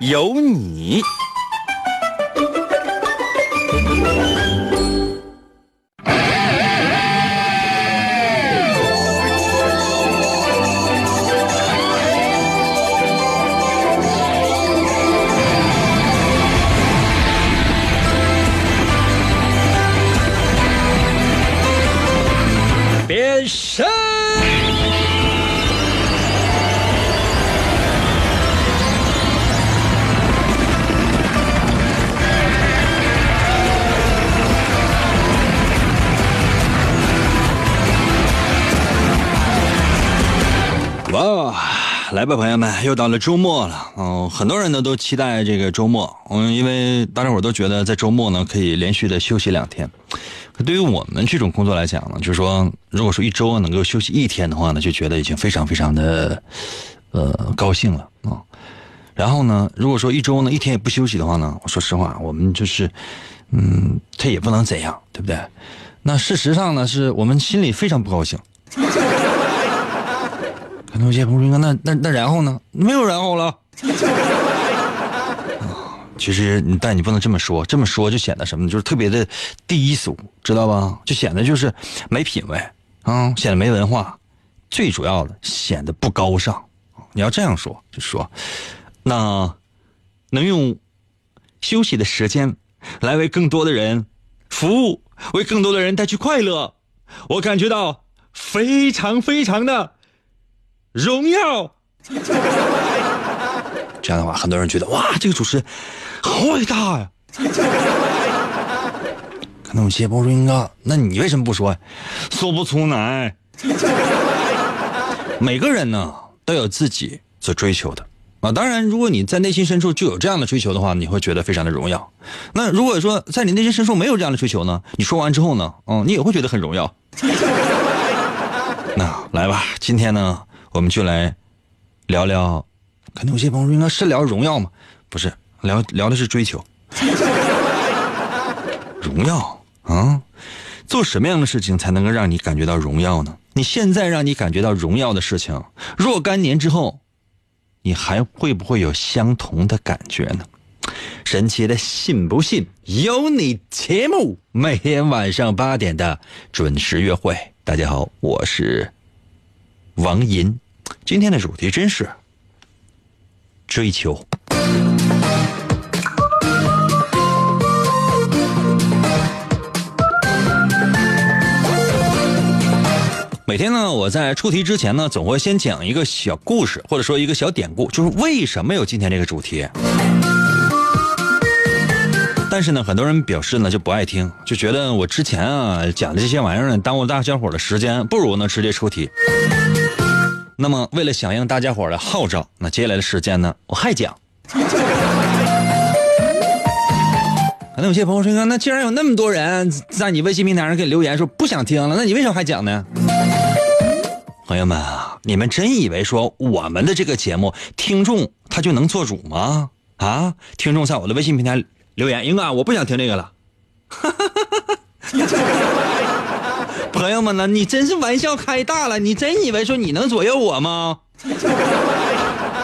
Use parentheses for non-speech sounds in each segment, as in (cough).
有你。来吧，朋友们，又到了周末了。嗯，很多人呢都期待这个周末，嗯，因为大家伙都觉得在周末呢可以连续的休息两天。可对于我们这种工作来讲呢，就是说，如果说一周能够休息一天的话呢，就觉得已经非常非常的呃高兴了啊。然后呢，如果说一周呢一天也不休息的话呢，我说实话，我们就是嗯，他也不能怎样，对不对？那事实上呢，是我们心里非常不高兴。可能有些朋友说，那那那然后呢？没有然后了。(laughs) 其实，但你不能这么说，这么说就显得什么？就是特别的低俗，知道吧？就显得就是没品位啊，显得没文化，最主要的显得不高尚。你要这样说，就说那能用休息的时间来为更多的人服务，为更多的人带去快乐，我感觉到非常非常的荣耀。(laughs) 这样的话，很多人觉得哇，这个主持人好伟大呀！(laughs) 可能有些朋友说：“英哥，那你为什么不说？说不出来。(laughs) ”每个人呢都有自己所追求的啊。当然，如果你在内心深处就有这样的追求的话，你会觉得非常的荣耀。那如果说在你内心深处没有这样的追求呢？你说完之后呢，嗯，你也会觉得很荣耀。那来吧，今天呢，我们就来聊聊。可能有些朋友：“应该是聊荣耀吗？不是，聊聊的是追求。(laughs) 荣耀啊，做什么样的事情才能够让你感觉到荣耀呢？你现在让你感觉到荣耀的事情，若干年之后，你还会不会有相同的感觉呢？神奇的，信不信由你。节目每天晚上八点的准时约会。大家好，我是王银，今天的主题真是。追求。每天呢，我在出题之前呢，总会先讲一个小故事，或者说一个小典故，就是为什么有今天这个主题。但是呢，很多人表示呢就不爱听，就觉得我之前啊讲的这些玩意儿呢耽误大家伙的时间，不如呢直接出题。那么，为了响应大家伙的号召，那接下来的时间呢，我还讲。(laughs) 可能有些朋友说：“那既然有那么多人在你微信平台上给留言说不想听了，那你为什么还讲呢？”朋友们啊，你们真以为说我们的这个节目听众他就能做主吗？啊，听众在我的微信平台留言，英哥，我不想听这个了。(laughs) 朋友们呢？你真是玩笑开大了！你真以为说你能左右我吗？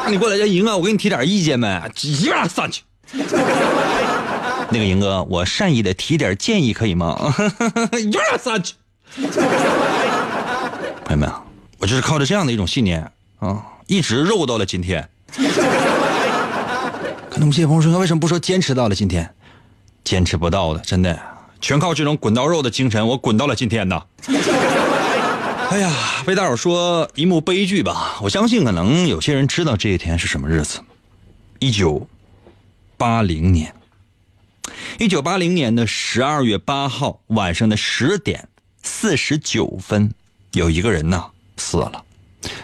你过来叫赢哥，我给你提点意见呗，一边上去。那个赢哥，我善意的提点建议可以吗？(laughs) 一边上去。朋友们，我就是靠着这样的一种信念啊，一直肉到了今天。可能有些朋友说，为什么不说坚持到了今天？坚持不到的，真的。全靠这种滚刀肉的精神，我滚到了今天呢。(laughs) 哎呀，为大伙说一幕悲剧吧。我相信可能有些人知道这一天是什么日子。一九八零年，一九八零年的十二月八号晚上的十点四十九分，有一个人呢死了。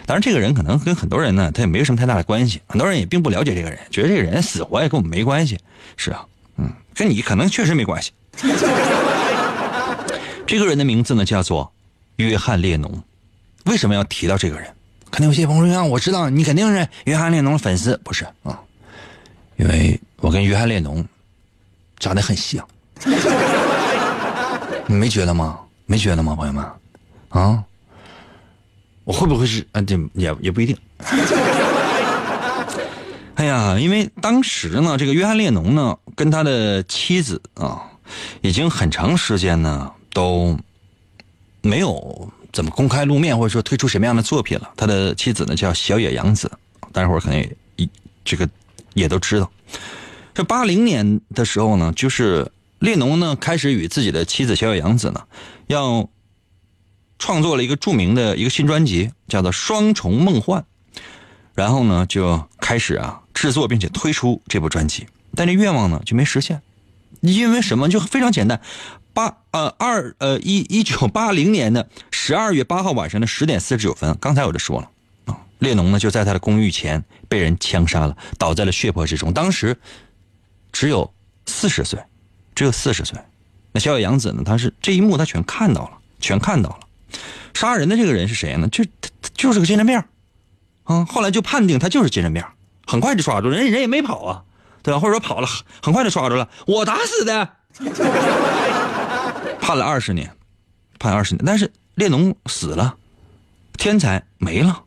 当然，这个人可能跟很多人呢，他也没有什么太大的关系，很多人也并不了解这个人，觉得这个人死活也跟我们没关系。是啊，嗯，跟你可能确实没关系。(laughs) 这个人的名字呢叫做约翰列侬。为什么要提到这个人？肯定有些朋友说啊：“我知道你肯定是约翰列侬的粉丝，不是啊？因为我跟约翰列侬长得很像。(laughs) 你没觉得吗？没觉得吗，朋友们？啊？我会不会是？啊，这也也不一定。(laughs) 哎呀，因为当时呢，这个约翰列侬呢，跟他的妻子啊，已经很长时间呢都没有怎么公开露面，或者说推出什么样的作品了。他的妻子呢叫小野洋子，待会儿可能也这个也都知道。这八零年的时候呢，就是列侬呢开始与自己的妻子小野洋子呢，要创作了一个著名的一个新专辑，叫做《双重梦幻》，然后呢就开始啊制作并且推出这部专辑，但这愿望呢就没实现，因为什么？就非常简单，八呃二呃一一九八零年的十二月八号晚上的十点四十九分，刚才我就说了啊，列侬呢就在他的公寓前被人枪杀了，倒在了血泊之中，当时。只有四十岁，只有四十岁。那小野洋子呢？他是这一幕，他全看到了，全看到了。杀人的这个人是谁呢？就他就是个精神病啊。后来就判定他就是精神病，很快就抓住人，人也没跑啊，对吧？或者说跑了，很快就抓住了。我打死的，(laughs) 判了二十年，判二十年。但是列侬死了，天才没了。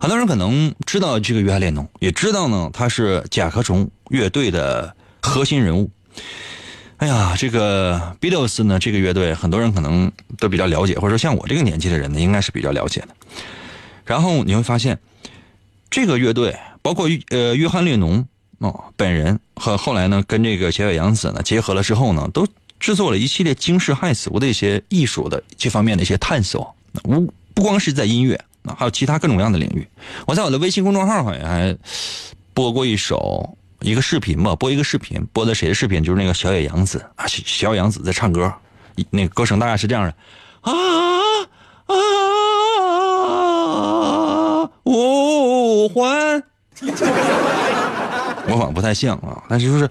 很多人可能知道这个约翰列侬，也知道呢，他是甲壳虫乐队的。核心人物，哎呀，这个 Beatles 呢？这个乐队很多人可能都比较了解，或者说像我这个年纪的人呢，应该是比较了解的。然后你会发现，这个乐队包括呃约翰列侬哦本人和后来呢跟这个小野洋子呢结合了之后呢，都制作了一系列惊世骇俗的一些艺术的这方面的一些探索。不不光是在音乐，还有其他各种各样的领域。我在我的微信公众号好像还播过一首。一个视频吧，播一个视频，播的谁的视频？就是那个小野洋子啊，小野洋子在唱歌，那个歌声大概是这样的啊啊啊啊啊啊啊啊，五环，模仿不太像啊，但是就是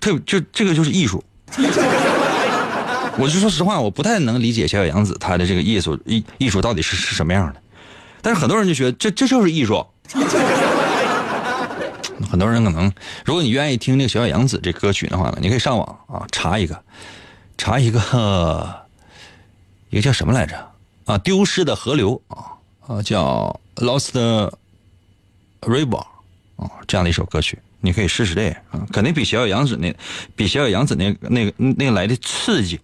特别就这个就是艺术。(laughs) 我就说实话，我不太能理解小野洋子他的这个艺术艺艺术到底是是什么样的，但是很多人就觉得这这就是艺术。(laughs) 很多人可能，如果你愿意听那个小野洋子这歌曲的话呢，你可以上网啊查一个，查一个，一个叫什么来着？啊，丢失的河流啊啊，叫 Lost River 啊，这样的一首歌曲，你可以试试这个啊，肯定比小小杨子那，比小小杨子那那个那个来的刺激。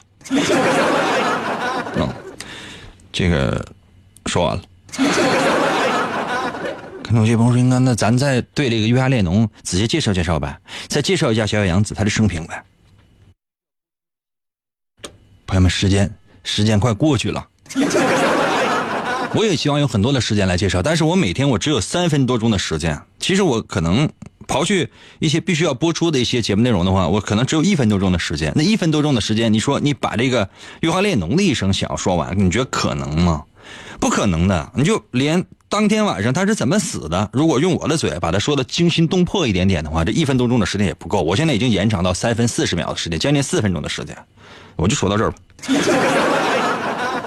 嗯，这个说完了。有些朋友说：“应该那咱再对这个约翰列侬仔细介绍介绍呗，再介绍一下小小杨子他的生平呗。”朋友们，时间时间快过去了，我也希望有很多的时间来介绍，但是我每天我只有三分多钟的时间。其实我可能刨去一些必须要播出的一些节目内容的话，我可能只有一分多钟的时间。那一分多钟的时间，你说你把这个约翰列侬的一生想要说完，你觉得可能吗？不可能的，你就连。当天晚上他是怎么死的？如果用我的嘴把他说的惊心动魄一点点的话，这一分多钟的时间也不够。我现在已经延长到三分四十秒的时间，将近四分钟的时间，我就说到这儿吧。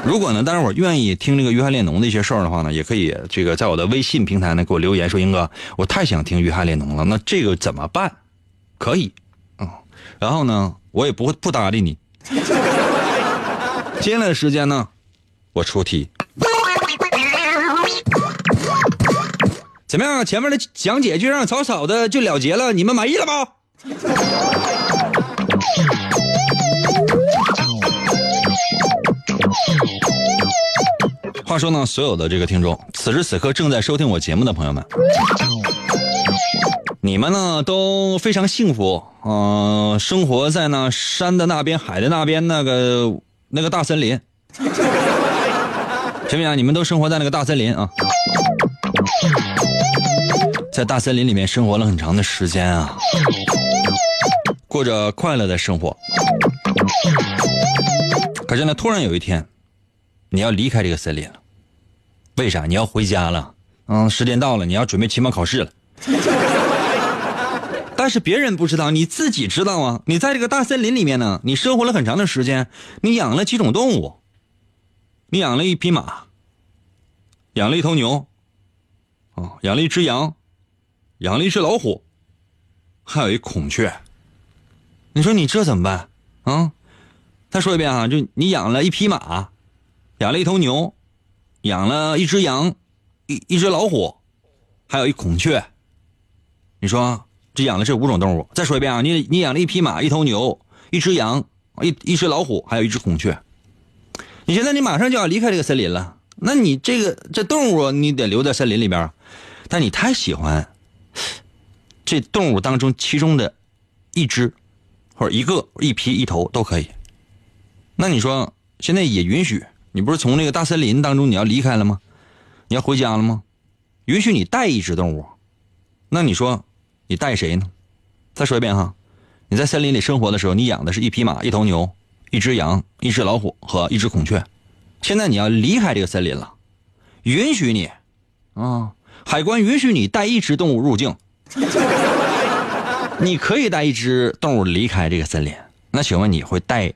如果呢，大家伙愿意听这个约翰列侬的一些事儿的话呢，也可以这个在我的微信平台呢给我留言说：“英哥，我太想听约翰列侬了。”那这个怎么办？可以，嗯，然后呢，我也不会不搭理你。(laughs) 接下来的时间呢，我出题。怎么样？前面的讲解就让草草的就了结了，你们满意了吧？话说呢，所有的这个听众，此时此刻正在收听我节目的朋友们，你们呢都非常幸福，嗯，生活在那山的那边、海的那边那个那个大森林，行不行？你们都生活在那个大森林啊。在大森林里面生活了很长的时间啊，过着快乐的生活。可是呢，突然有一天，你要离开这个森林了。为啥？你要回家了。嗯，时间到了，你要准备期末考试了。(laughs) 但是别人不知道，你自己知道啊！你在这个大森林里面呢，你生活了很长的时间，你养了几种动物，你养了一匹马，养了一头牛，哦，养了一只羊，养了一只老虎，还有一孔雀。你说你这怎么办啊？再说一遍啊，就你养了一匹马，养了一头牛，养了一只羊，一一只老虎，还有一孔雀。你说？只养了这五种动物。再说一遍啊，你你养了一匹马、一头牛、一只羊、一一只老虎，还有一只孔雀。你现在你马上就要离开这个森林了，那你这个这动物你得留在森林里边，但你太喜欢这动物当中其中的一只或者一个、一匹、一头都可以。那你说现在也允许？你不是从那个大森林当中你要离开了吗？你要回家了吗？允许你带一只动物，那你说？你带谁呢？再说一遍哈，你在森林里生活的时候，你养的是一匹马、一头牛、一只羊、一只老虎和一只孔雀。现在你要离开这个森林了，允许你啊，海关允许你带一只动物入境。(laughs) 你可以带一只动物离开这个森林。那请问你会带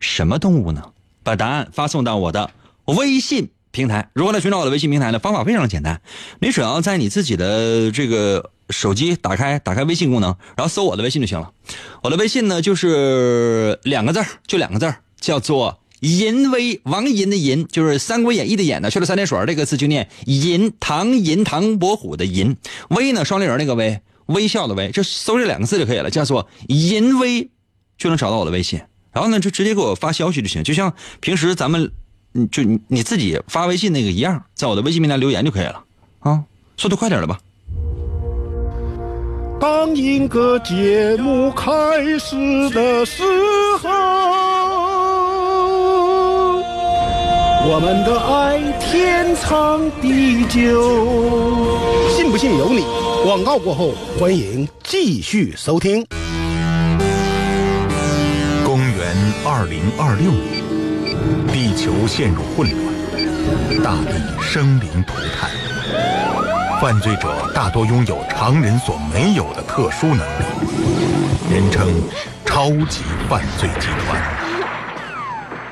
什么动物呢？把答案发送到我的微信平台。如何来寻找我的微信平台呢？方法非常简单，你只要在你自己的这个。手机打开，打开微信功能，然后搜我的微信就行了。我的微信呢，就是两个字就两个字叫做“银威”，王银的银，就是《三国演义》的演呢，去了三点水这个字就念“银”，唐银唐伯虎的银，威呢双立人那个威，微笑的微，就搜这两个字就可以了，叫做“银威”，就能找到我的微信。然后呢，就直接给我发消息就行，就像平时咱们，就你自己发微信那个一样，在我的微信平台留言就可以了啊，速度快点了吧。当一个节目开始的时候，我们的爱天长地久。信不信由你。广告过后，欢迎继续收听。二零二六年，地球陷入混乱，大地生灵涂炭。犯罪者大多拥有常人所没有的特殊能力，人称“超级犯罪集团”。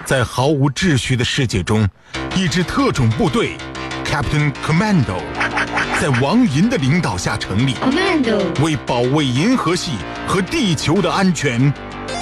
在毫无秩序的世界中，一支特种部队 “Captain Commando” 在王银的领导下成立，为保卫银河系和地球的安全，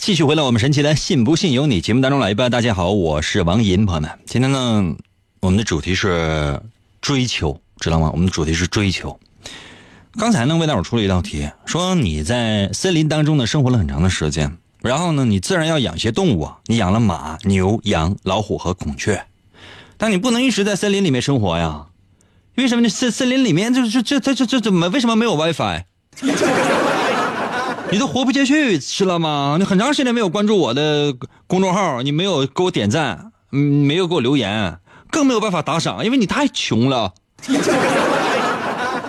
继续回来，我们神奇的“信不信由你”节目当中来吧。大家好，我是王银，朋友们，今天呢，我们的主题是追求，知道吗？我们的主题是追求。刚才呢，魏大伙出了一道题，说你在森林当中呢生活了很长的时间，然后呢，你自然要养些动物，你养了马、牛、羊、老虎和孔雀，但你不能一直在森林里面生活呀？为什么你？森森林里面这这这这这这怎么为什么没有 WiFi？你都活不下去，知道吗？你很长时间没有关注我的公众号，你没有给我点赞，嗯，没有给我留言，更没有办法打赏，因为你太穷了。(laughs)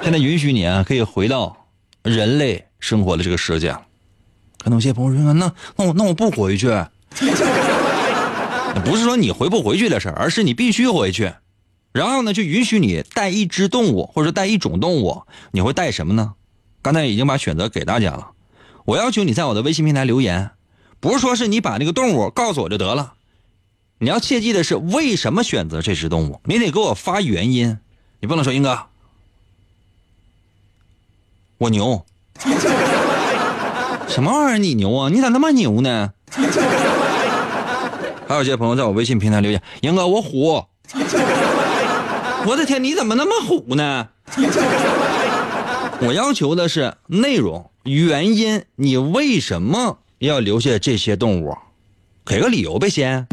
现在允许你啊，可以回到人类生活的这个世界。可能有些朋友说：“那那我那我不回去。(laughs) ”不是说你回不回去的事而是你必须回去。然后呢，就允许你带一只动物，或者带一种动物。你会带什么呢？刚才已经把选择给大家了。我要求你在我的微信平台留言，不是说是你把那个动物告诉我就得了，你要切记的是为什么选择这只动物，你得给我发原因，你不能说英哥，我牛，(laughs) 什么玩意儿你牛啊？你咋那么牛呢？(laughs) 还有些朋友在我微信平台留言，英哥我虎，(laughs) 我的天，你怎么那么虎呢？我要求的是内容。原因，你为什么要留下这些动物？给个理由呗，先。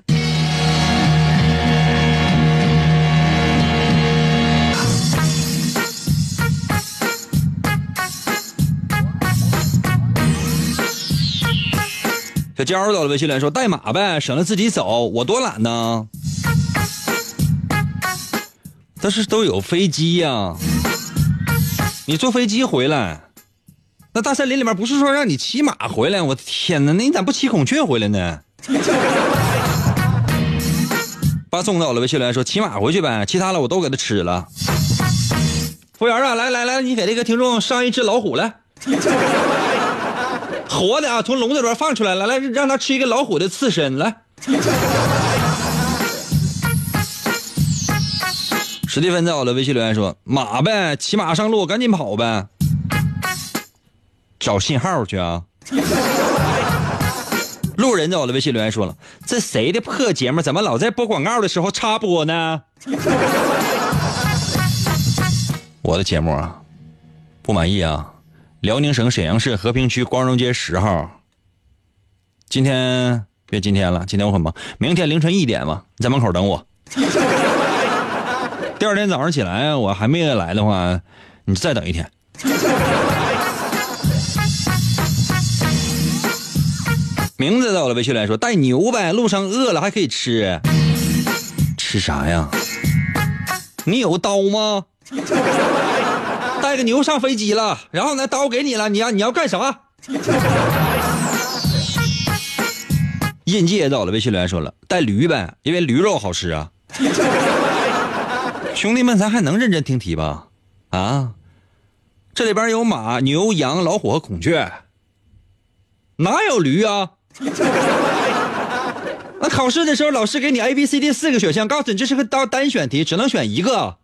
小娇到了微信来说代码呗，省得自己走，我多懒呢。但是都有飞机呀，你坐飞机回来，那大森林里面不是说让你骑马回来？我的天哪，那你咋不骑孔雀回来呢？(laughs) 把送到了微信来说骑马回去呗，其他的我都给他吃了。服务员啊，来来来，你给这个听众上一只老虎来。(laughs) 活的啊，从笼子里边放出来了，来让他吃一个老虎的刺身，来。史蒂芬在我的微信留言说：“马呗，骑马上路，赶紧跑呗，找信号去啊。”路人在我的微信留言说了：“这谁的破节目，怎么老在播广告的时候插播呢？”我的节目啊，不满意啊。辽宁省沈阳市和平区光荣街十号。今天别今天了，今天我很忙。明天凌晨一点吧，你在门口等我。第二天早上起来，我还没来的话，你再等一天。名字在我的微信来说带牛呗，路上饿了还可以吃。吃啥呀？你有刀吗？带个牛上飞机了，然后呢，刀给你了，你要你要干啥？印记也到了，微信留言说了，带驴呗，因为驴肉好吃啊。兄弟们，咱还能认真听题吧？啊，这里边有马、牛、羊、老虎和孔雀，哪有驴啊？(laughs) 那考试的时候，老师给你 A、B、C、D 四个选项，告诉你这是个单单选题，只能选一个。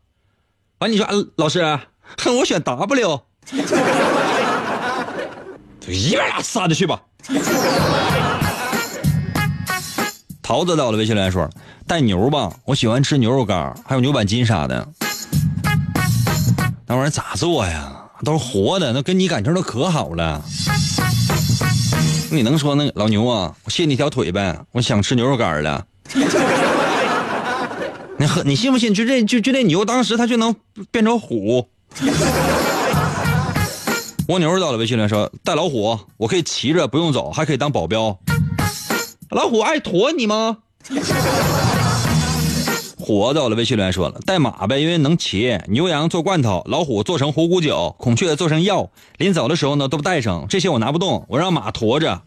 完，你说，老师。哼，(laughs) 我选 W，(laughs) 就一边拉撒着去吧。桃子到了，微信留言说带牛吧，我喜欢吃牛肉干，还有牛板筋啥的。那玩意儿咋做呀？都是活的，那跟你感情都可好了。你能说那老牛啊？我卸你条腿呗，我想吃牛肉干了。(laughs) 你喝你信不信？就这就就这牛，当时它就能变成虎。蜗牛到了，微信里说带老虎，我可以骑着不用走，还可以当保镖。老虎爱驮你吗？虎到了，微信里说了带马呗，因为能骑。牛羊做罐头，老虎做成虎骨酒，孔雀做成药。临走的时候呢，都不带上，这些我拿不动，我让马驮着。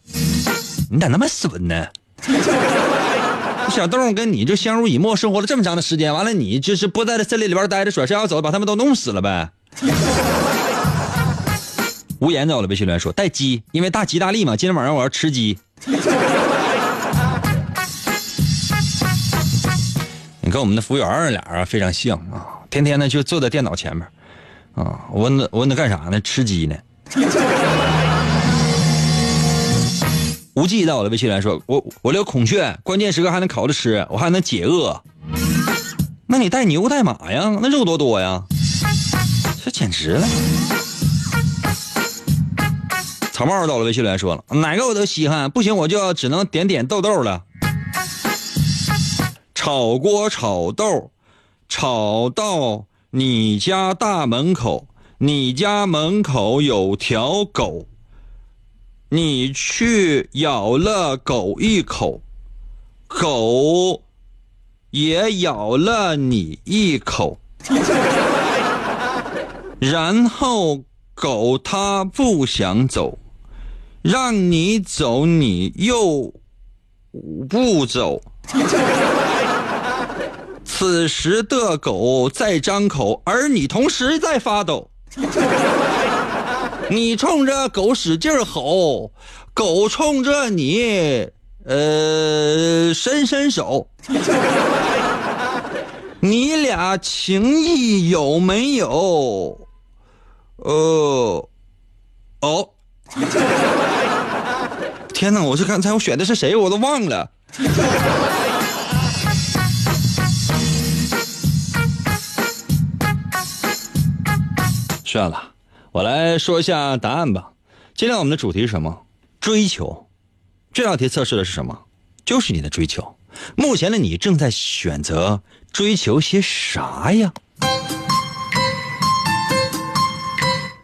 你咋那么损呢？(laughs) 小动物跟你就相濡以沫，生活了这么长的时间，完了你就是不在这森林里边待着，甩身要走，把他们都弄死了呗。(laughs) 无言走了，微信留言说带鸡，因为大吉大利嘛。今天晚上我要吃鸡。你跟我们的服务员俩啊非常像啊，天天呢就坐在电脑前面啊。我问他，我问他干啥呢？吃鸡呢。(laughs) 无忌在我的微信里说，我我留孔雀，关键时刻还能烤着吃，我还能解饿。那你带牛带马呀？那肉多多呀？这简直了！草帽到了，微信留言说了，哪个我都稀罕，不行我就要只能点点豆豆了。炒锅炒豆，炒到你家大门口，你家门口有条狗，你去咬了狗一口，狗也咬了你一口。(laughs) 然后狗它不想走，让你走你又不走。此时的狗在张口，而你同时在发抖。(laughs) 你冲着狗使劲吼，狗冲着你呃伸伸手。(laughs) 你俩情谊有没有？哦，哦，(laughs) 天哪！我是刚才我选的是谁，我都忘了。算了，我来说一下答案吧。今天我们的主题是什么？追求。这道题测试的是什么？就是你的追求。目前的你正在选择追求些啥呀？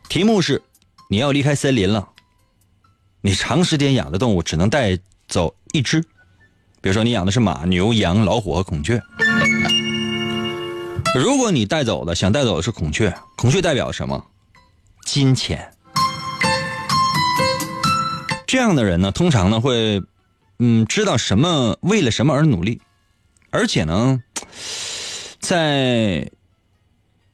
题目是：你要离开森林了，你长时间养的动物只能带走一只。比如说，你养的是马、牛、羊、老虎和孔雀。(laughs) 如果你带走的想带走的是孔雀，孔雀代表什么？金钱。这样的人呢，通常呢会，嗯，知道什么为了什么而努力，而且呢，在。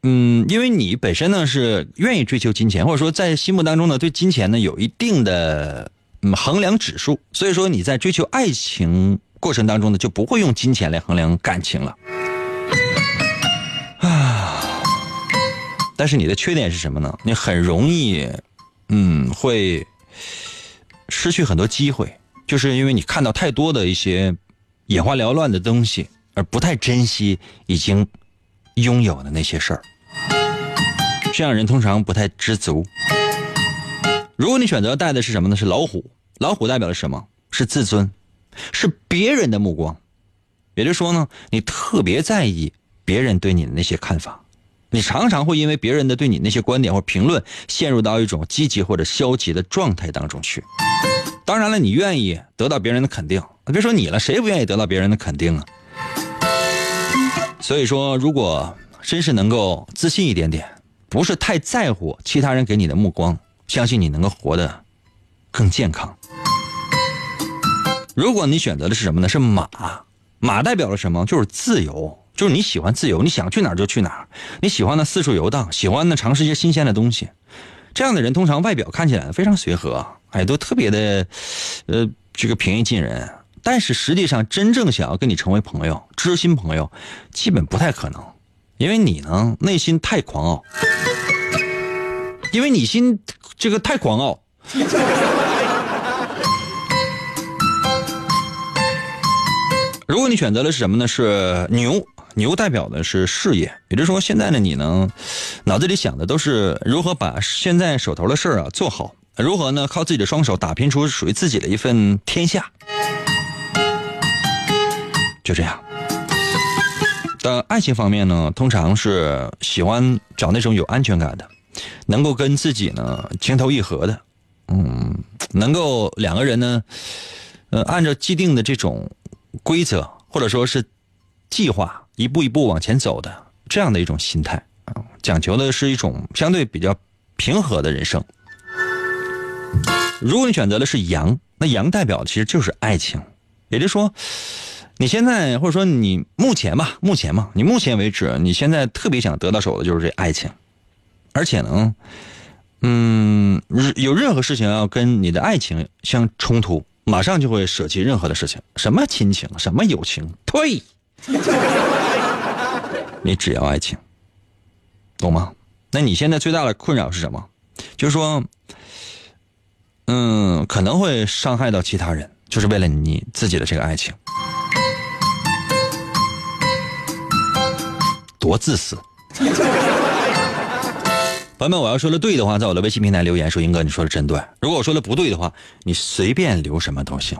嗯，因为你本身呢是愿意追求金钱，或者说在心目当中呢对金钱呢有一定的衡量指数，所以说你在追求爱情过程当中呢就不会用金钱来衡量感情了。但是你的缺点是什么呢？你很容易嗯会失去很多机会，就是因为你看到太多的一些眼花缭乱的东西，而不太珍惜已经拥有的那些事儿。这样人通常不太知足。如果你选择带的是什么呢？是老虎。老虎代表了什么？是自尊，是别人的目光。也就是说呢，你特别在意别人对你的那些看法，你常常会因为别人的对你那些观点或评论，陷入到一种积极或者消极的状态当中去。当然了，你愿意得到别人的肯定，别说你了，谁不愿意得到别人的肯定啊？所以说，如果真是能够自信一点点。不是太在乎其他人给你的目光，相信你能够活得更健康。如果你选择的是什么呢？是马，马代表了什么？就是自由，就是你喜欢自由，你想去哪就去哪，你喜欢的四处游荡，喜欢的尝试一些新鲜的东西。这样的人通常外表看起来非常随和，哎，都特别的，呃，这个平易近人。但是实际上，真正想要跟你成为朋友、知心朋友，基本不太可能。因为你呢，内心太狂傲，因为你心这个太狂傲。(laughs) 如果你选择的是什么呢？是牛，牛代表的是事业，也就是说，现在的你呢，脑子里想的都是如何把现在手头的事儿啊做好，如何呢靠自己的双手打拼出属于自己的一份天下。就这样。的爱情方面呢，通常是喜欢找那种有安全感的，能够跟自己呢情投意合的，嗯，能够两个人呢，呃，按照既定的这种规则或者说是计划，一步一步往前走的这样的一种心态啊，讲求的是一种相对比较平和的人生。如果你选择的是羊，那羊代表的其实就是爱情，也就是说。你现在或者说你目前吧，目前嘛，你目前为止，你现在特别想得到手的就是这爱情，而且呢，嗯，有任何事情要跟你的爱情相冲突，马上就会舍弃任何的事情，什么亲情，什么友情，退，你只要爱情，懂吗？那你现在最大的困扰是什么？就是说，嗯，可能会伤害到其他人，就是为了你自己的这个爱情。多自私！(laughs) 朋友们，我要说的对的话，在我的微信平台留言说：“英哥，你说的真对。”如果我说的不对的话，你随便留什么都行。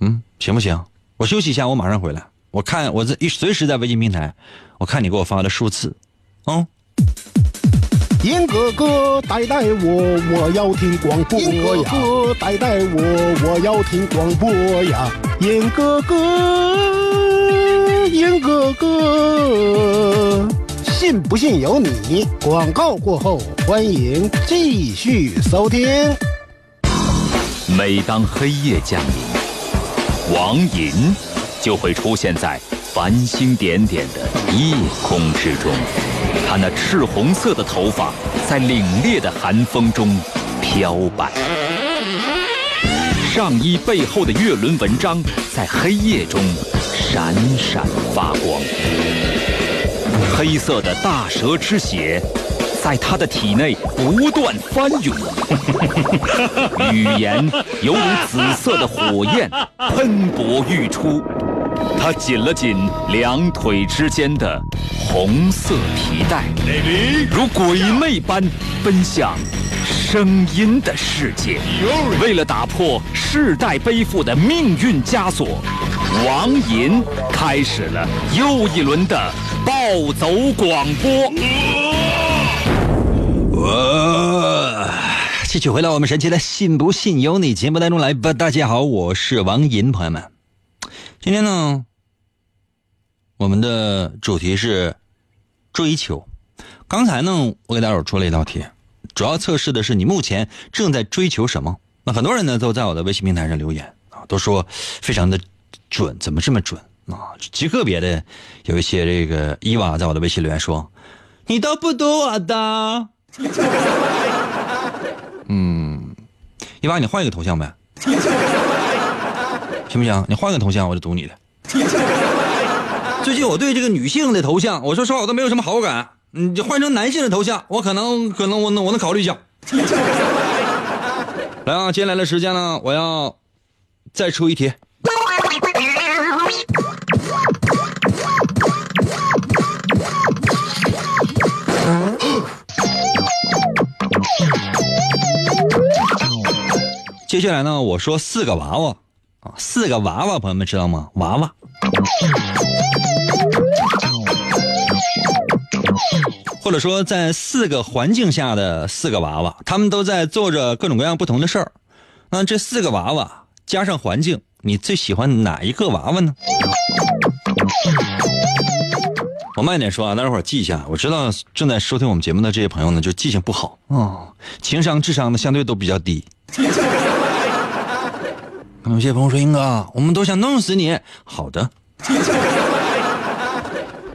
嗯，行不行？我休息一下，我马上回来。我看我在随时在微信平台，我看你给我发的数字。嗯。英哥哥带带我，我要听广播呀！英哥哥带带我，我要听广播呀！英哥哥。英哥哥，信不信由你。广告过后，欢迎继续收听。每当黑夜降临，王银就会出现在繁星点点的夜空之中。他那赤红色的头发在凛冽的寒风中飘摆，上衣背后的月轮纹章在黑夜中。闪闪发光，黑色的大蛇之血在他的体内不断翻涌，(laughs) 语言犹如紫色的火焰喷薄欲出。他紧了紧两腿之间的红色皮带，如鬼魅般奔向声音的世界。为了打破世代背负的命运枷锁，王银开始了又一轮的暴走广播。哇！继续回到我们神奇的“信不信由你”节目当中来吧。大家好，我是王银，朋友们，今天呢，我们的主题是追求。刚才呢，我给大伙出了一道题，主要测试的是你目前正在追求什么。那很多人呢都在我的微信平台上留言啊，都说非常的准，怎么这么准啊？极个别的有一些这个伊娃在我的微信留言说：“你都不读我的。(laughs) ”嗯，伊娃，你换一个头像呗，(laughs) 行不行？你换个头像，我就读你的。(laughs) 最近我对这个女性的头像，我说实话，我都没有什么好感。你就换成男性的头像，我可能可能我能我能考虑一下。(laughs) 来啊，接下来的时间呢，我要再出一题。接下来呢，我说四个娃娃啊，四个娃娃，朋友们知道吗？娃娃，或者说在四个环境下的四个娃娃，他们都在做着各种各样不同的事儿。那这四个娃娃加上环境，你最喜欢哪一个娃娃呢？我慢点说啊，待会儿记一下。我知道正在收听我们节目的这些朋友呢，就记性不好啊，情商、智商呢相对都比较低。(laughs) 有些朋友说：“英哥，我们都想弄死你。”好的，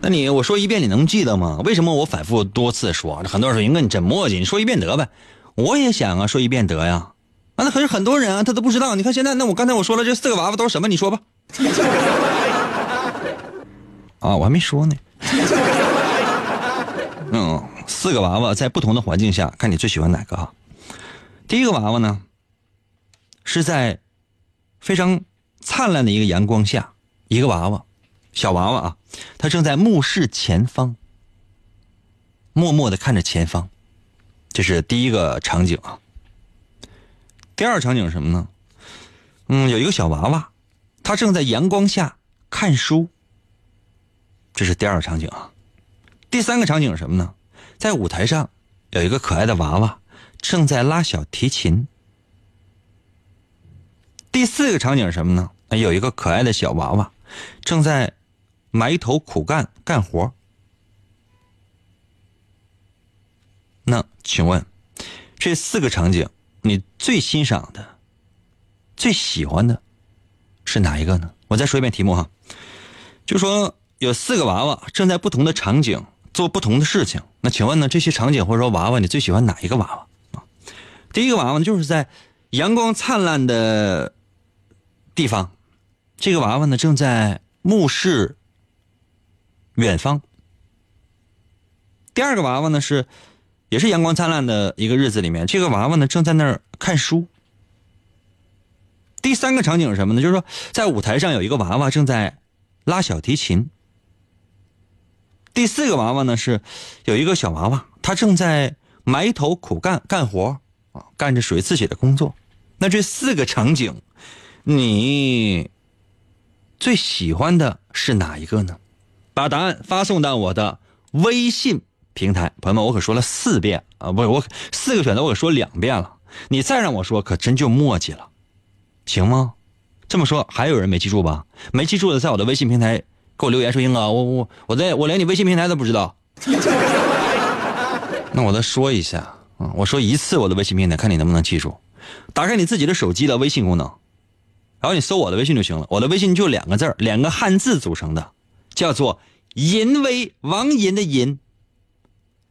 那你我说一遍你能记得吗？为什么我反复多次说？很多人说：“英哥你真磨叽，你说一遍得呗。”我也想啊，说一遍得呀。啊，那可是很多人啊，他都不知道。你看现在，那我刚才我说了这四个娃娃都是什么？你说吧。(laughs) 啊，我还没说呢。(laughs) 嗯，四个娃娃在不同的环境下，看你最喜欢哪个啊？第一个娃娃呢，是在。非常灿烂的一个阳光下，一个娃娃，小娃娃啊，他正在目视前方，默默的看着前方，这是第一个场景啊。第二场景是什么呢？嗯，有一个小娃娃，他正在阳光下看书，这是第二个场景啊。第三个场景是什么呢？在舞台上有一个可爱的娃娃正在拉小提琴。第四个场景是什么呢？有一个可爱的小娃娃，正在埋头苦干干活。那请问，这四个场景你最欣赏的、最喜欢的是哪一个呢？我再说一遍题目哈，就说有四个娃娃正在不同的场景做不同的事情。那请问呢，这些场景或者说娃娃，你最喜欢哪一个娃娃啊？第一个娃娃就是在阳光灿烂的。地方，这个娃娃呢正在目视远方。第二个娃娃呢是，也是阳光灿烂的一个日子里面，这个娃娃呢正在那儿看书。第三个场景是什么呢？就是说，在舞台上有一个娃娃正在拉小提琴。第四个娃娃呢是，有一个小娃娃，他正在埋头苦干干活啊，干着属于自己的工作。那这四个场景。你最喜欢的是哪一个呢？把答案发送到我的微信平台。朋友们，我可说了四遍啊，不是我四个选择，我可说两遍了。你再让我说，可真就墨迹了，行吗？这么说还有人没记住吧？没记住的，在我的微信平台给我留言说：“英哥，我我我在我连你微信平台都不知道。” (laughs) 那我再说一下啊，我说一次我的微信平台，看你能不能记住。打开你自己的手机的微信功能。然后你搜我的微信就行了，我的微信就两个字两个汉字组成的，叫做“淫威”，王淫的淫，《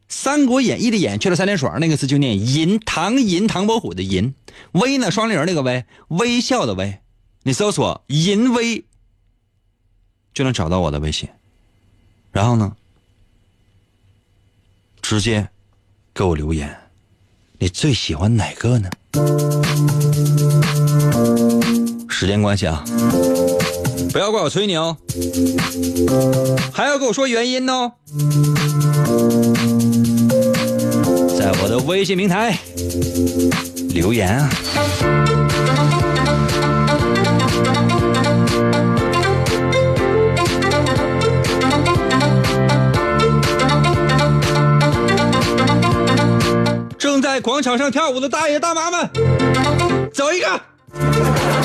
三国演义》的演去了三点水那个字就念淫，唐淫唐伯虎的淫，威呢双立人那个威，微笑的微，你搜索“淫威”就能找到我的微信，然后呢，直接给我留言，你最喜欢哪个呢？时间关系啊，不要怪我催你哦，还要跟我说原因哦。在我的微信平台留言啊。正在广场上跳舞的大爷大妈们，走一个。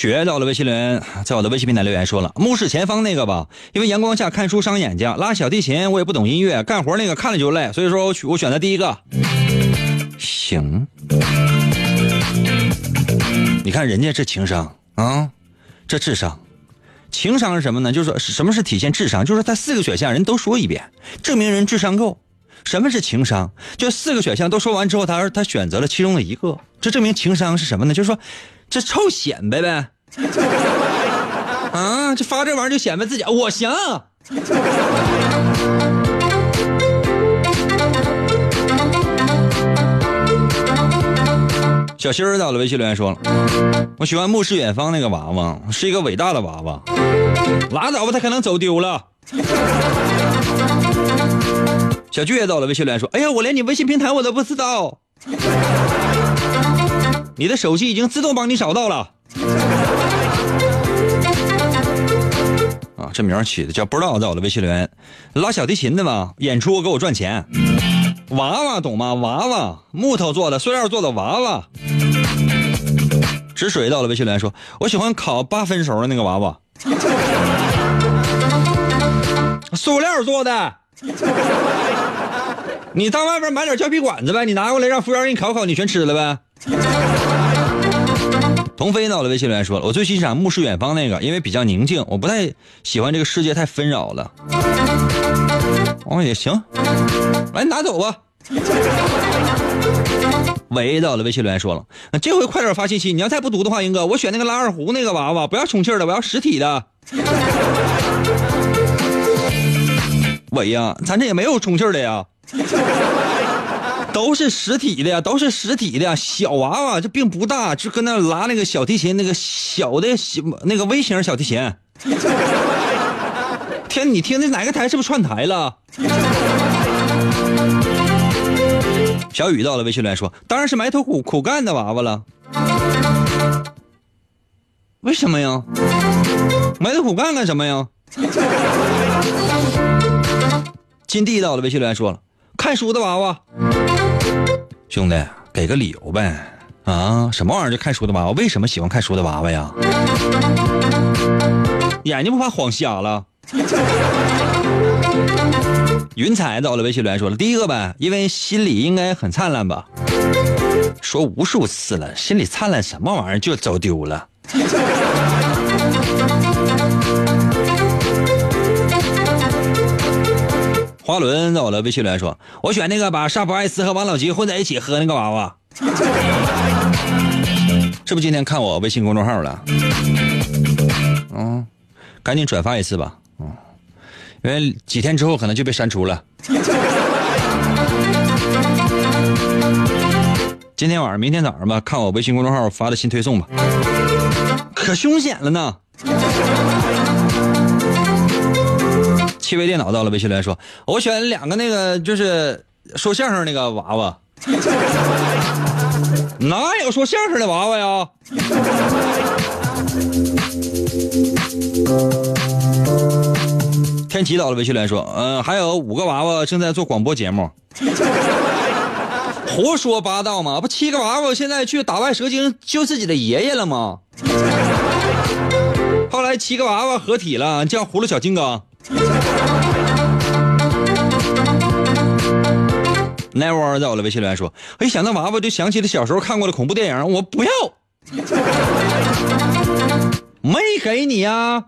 学到了微信留言，在我的微信平台留言说了，目视前方那个吧，因为阳光下看书伤眼睛，拉小提琴我也不懂音乐，干活那个看了就累，所以说我选我选择第一个。行，你看人家这情商啊，这智商，情商是什么呢？就是说什么是体现智商？就是他四个选项人都说一遍，证明人智商够。什么是情商？就四个选项都说完之后，他他选择了其中的一个，这证明情商是什么呢？就是说。这臭显摆呗，(laughs) 啊！这发这玩意儿就显摆自己，我行。小新儿到了微信留言说了，我喜欢目视远方那个娃娃，是一个伟大的娃娃。拉倒吧，他可能走丢了。小巨也到了微信留言说，哎呀，我连你微信平台我都不知道。你的手机已经自动帮你找到了。啊，这名起的叫不知道，在我的微信留言，拉小提琴的嘛，演出给我赚钱。娃娃懂吗？娃娃，木头做的，塑料做的娃娃。止水到了微信留言说，我喜欢烤八分熟的那个娃娃。塑料做的。你到外边买点胶皮管子呗，你拿过来让服务员给你烤烤，你全吃了呗。鹏飞到了微信留言说了，我最欣赏目视远方那个，因为比较宁静，我不太喜欢这个世界太纷扰了。哦，也行，来拿走吧。喂，到了微信留言说了，这回快点发信息，你要再不读的话，英哥，我选那个拉二胡那个娃娃，不要充气的，我要实体的。(laughs) 喂呀，咱这也没有充气的呀。都是实体的呀，都是实体的小娃娃，这并不大，就搁那拉那个小提琴，那个小的小那个微型小提琴。(laughs) 天，你听的哪个台是不是串台了？小雨到了微信来说，当然是埋头苦苦干的娃娃了。为什么呀？埋头苦干干什么呀？金地到了微信来说了，看书的娃娃。兄弟，给个理由呗！啊，什么玩意儿？就看书的娃娃？为什么喜欢看书的娃娃呀？眼睛不怕晃瞎了？(laughs) 云彩到了微信留言说了，第一个呗，因为心里应该很灿烂吧？说无数次了，心里灿烂什么玩意儿？就走丢了。花轮在我的微信留言说：“我选那个把沙普艾斯和王老吉混在一起喝那个娃娃。(laughs) ”是不是今天看我微信公众号了？嗯，赶紧转发一次吧。嗯，因为几天之后可能就被删除了。(laughs) 今天晚上、明天早上吧，看我微信公众号发的新推送吧。可凶险了呢。七位电脑到了，微信留言说：“我选两个那个，就是说相声那个娃娃。哪有说相声的娃娃呀？”天齐到了，微信留言说：“嗯，还有五个娃娃正在做广播节目。胡说八道嘛！不，七个娃娃现在去打败蛇精救自己的爷爷了吗？后来七个娃娃合体了，叫葫芦小金刚。” Never 在我的微信留言说：“一想到娃娃，就想起了小时候看过的恐怖电影。我不要，没给你呀。”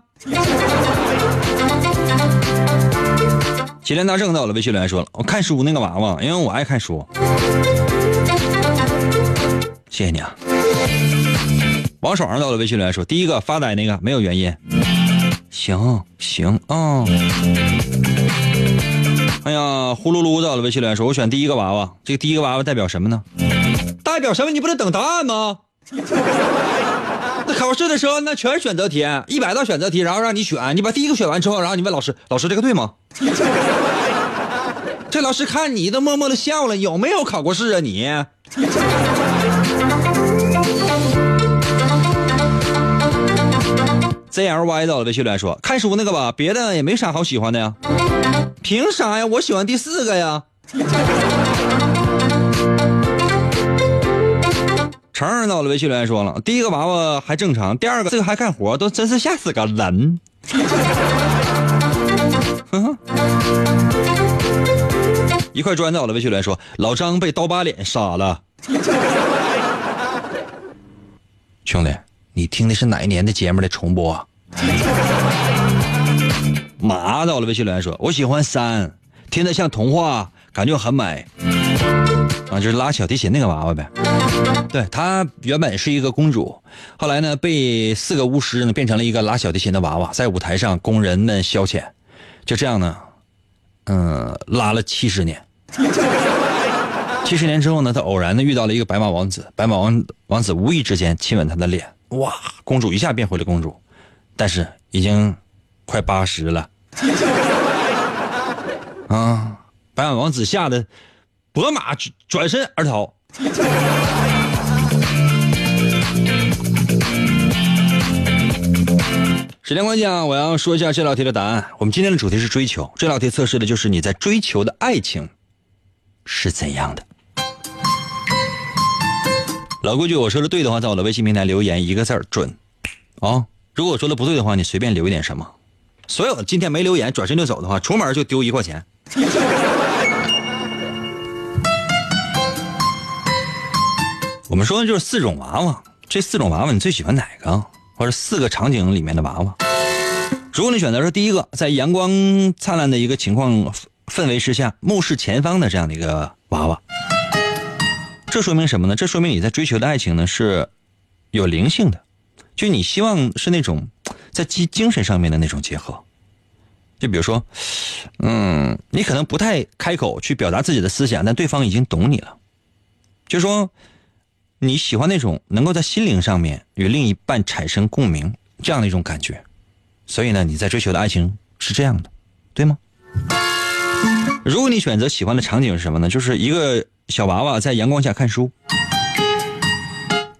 齐天大圣在我的微信留言说了：“我看书那个娃娃，因为我爱看书。”谢谢你啊。王爽在我的微信留言说：“第一个发呆那个没有原因。”行行啊。哎呀，呼噜噜的了，微信来说，我选第一个娃娃。这个第一个娃娃代表什么呢？代表什么？你不能等答案吗？(laughs) 那考试的时候，那全是选择题，一百道选择题，然后让你选，你把第一个选完之后，然后你问老师，老师这个对吗？(laughs) 这老师看你都默默的笑了，有没有考过试啊你？(laughs) ZLY 到了微信来说，看书那个吧，别的也没啥好喜欢的呀。凭啥呀？我喜欢第四个呀。(laughs) 成儿到了微信来说了，第一个娃娃还正常，第二个这个还干活，都真是吓死个人。(laughs) 一块砖到了微信来说，老张被刀疤脸杀了。兄弟，你听的是哪一年的节目的重播？麻到了微信留言说：“我喜欢三，听得像童话，感觉很美。”啊，就是拉小提琴那个娃娃呗。对，她原本是一个公主，后来呢被四个巫师呢变成了一个拉小提琴的娃娃，在舞台上供人们消遣。就这样呢，嗯，拉了七十年。(laughs) 七十年之后呢，她偶然的遇到了一个白马王子，白马王王子无意之间亲吻她的脸，哇，公主一下变回了公主，但是已经快八十了。(laughs) 啊！白马王子吓得拨马转身而逃。时间关系啊，我要说一下这道题的答案。我们今天的主题是追求，这道题测试的就是你在追求的爱情是怎样的。老规矩，我说的对的话，在我的微信平台留言一个字儿准啊。如果说的不对的话，你随便留一点什么。所有今天没留言转身就走的话，出门就丢一块钱。(laughs) 我们说的就是四种娃娃，这四种娃娃你最喜欢哪个？或者四个场景里面的娃娃？如果你选择是第一个，在阳光灿烂的一个情况氛围之下，目视前方的这样的一个娃娃，这说明什么呢？这说明你在追求的爱情呢是有灵性的，就你希望是那种。在精精神上面的那种结合，就比如说，嗯，你可能不太开口去表达自己的思想，但对方已经懂你了。就说你喜欢那种能够在心灵上面与另一半产生共鸣这样的一种感觉，所以呢，你在追求的爱情是这样的，对吗？如果你选择喜欢的场景是什么呢？就是一个小娃娃在阳光下看书。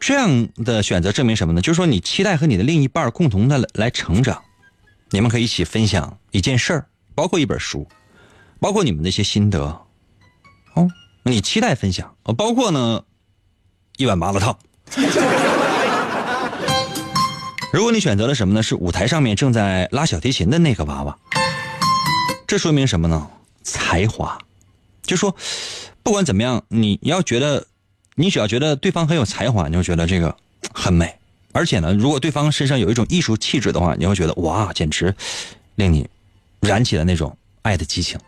这样的选择证明什么呢？就是说，你期待和你的另一半共同的来成长，你们可以一起分享一件事儿，包括一本书，包括你们的一些心得。哦，你期待分享，包括呢一碗麻辣烫。如果你选择了什么呢？是舞台上面正在拉小提琴的那个娃娃，这说明什么呢？才华。就说不管怎么样，你要觉得。你只要觉得对方很有才华，你就觉得这个 (tsk) 很美。而且呢，如果对方身上有一种艺术气质的话，你会觉得哇，简直令你燃起了那种爱的激情。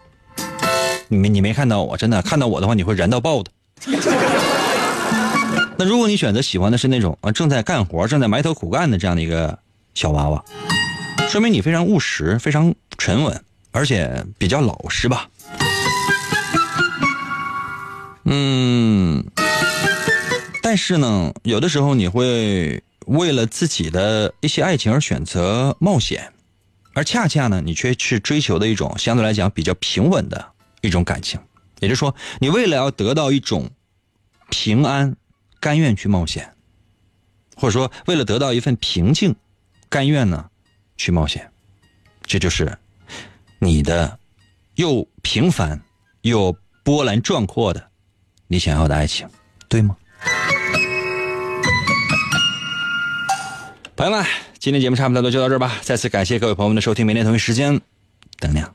你没你没看到我，真的看到我的话，你会燃到爆的。(laughs) 那如果你选择喜欢的是那种啊正在干活、正在埋头苦干的这样的一个小娃娃，说明你非常务实、非常沉稳，而且比较老实吧。嗯。但是呢，有的时候你会为了自己的一些爱情而选择冒险，而恰恰呢，你却去追求的一种相对来讲比较平稳的一种感情。也就是说，你为了要得到一种平安，甘愿去冒险，或者说为了得到一份平静，甘愿呢去冒险。这就是你的又平凡又波澜壮阔的你想要的爱情，对吗？朋友们，今天节目差不多就到这儿吧。再次感谢各位朋友们的收听，明天同一时间等你。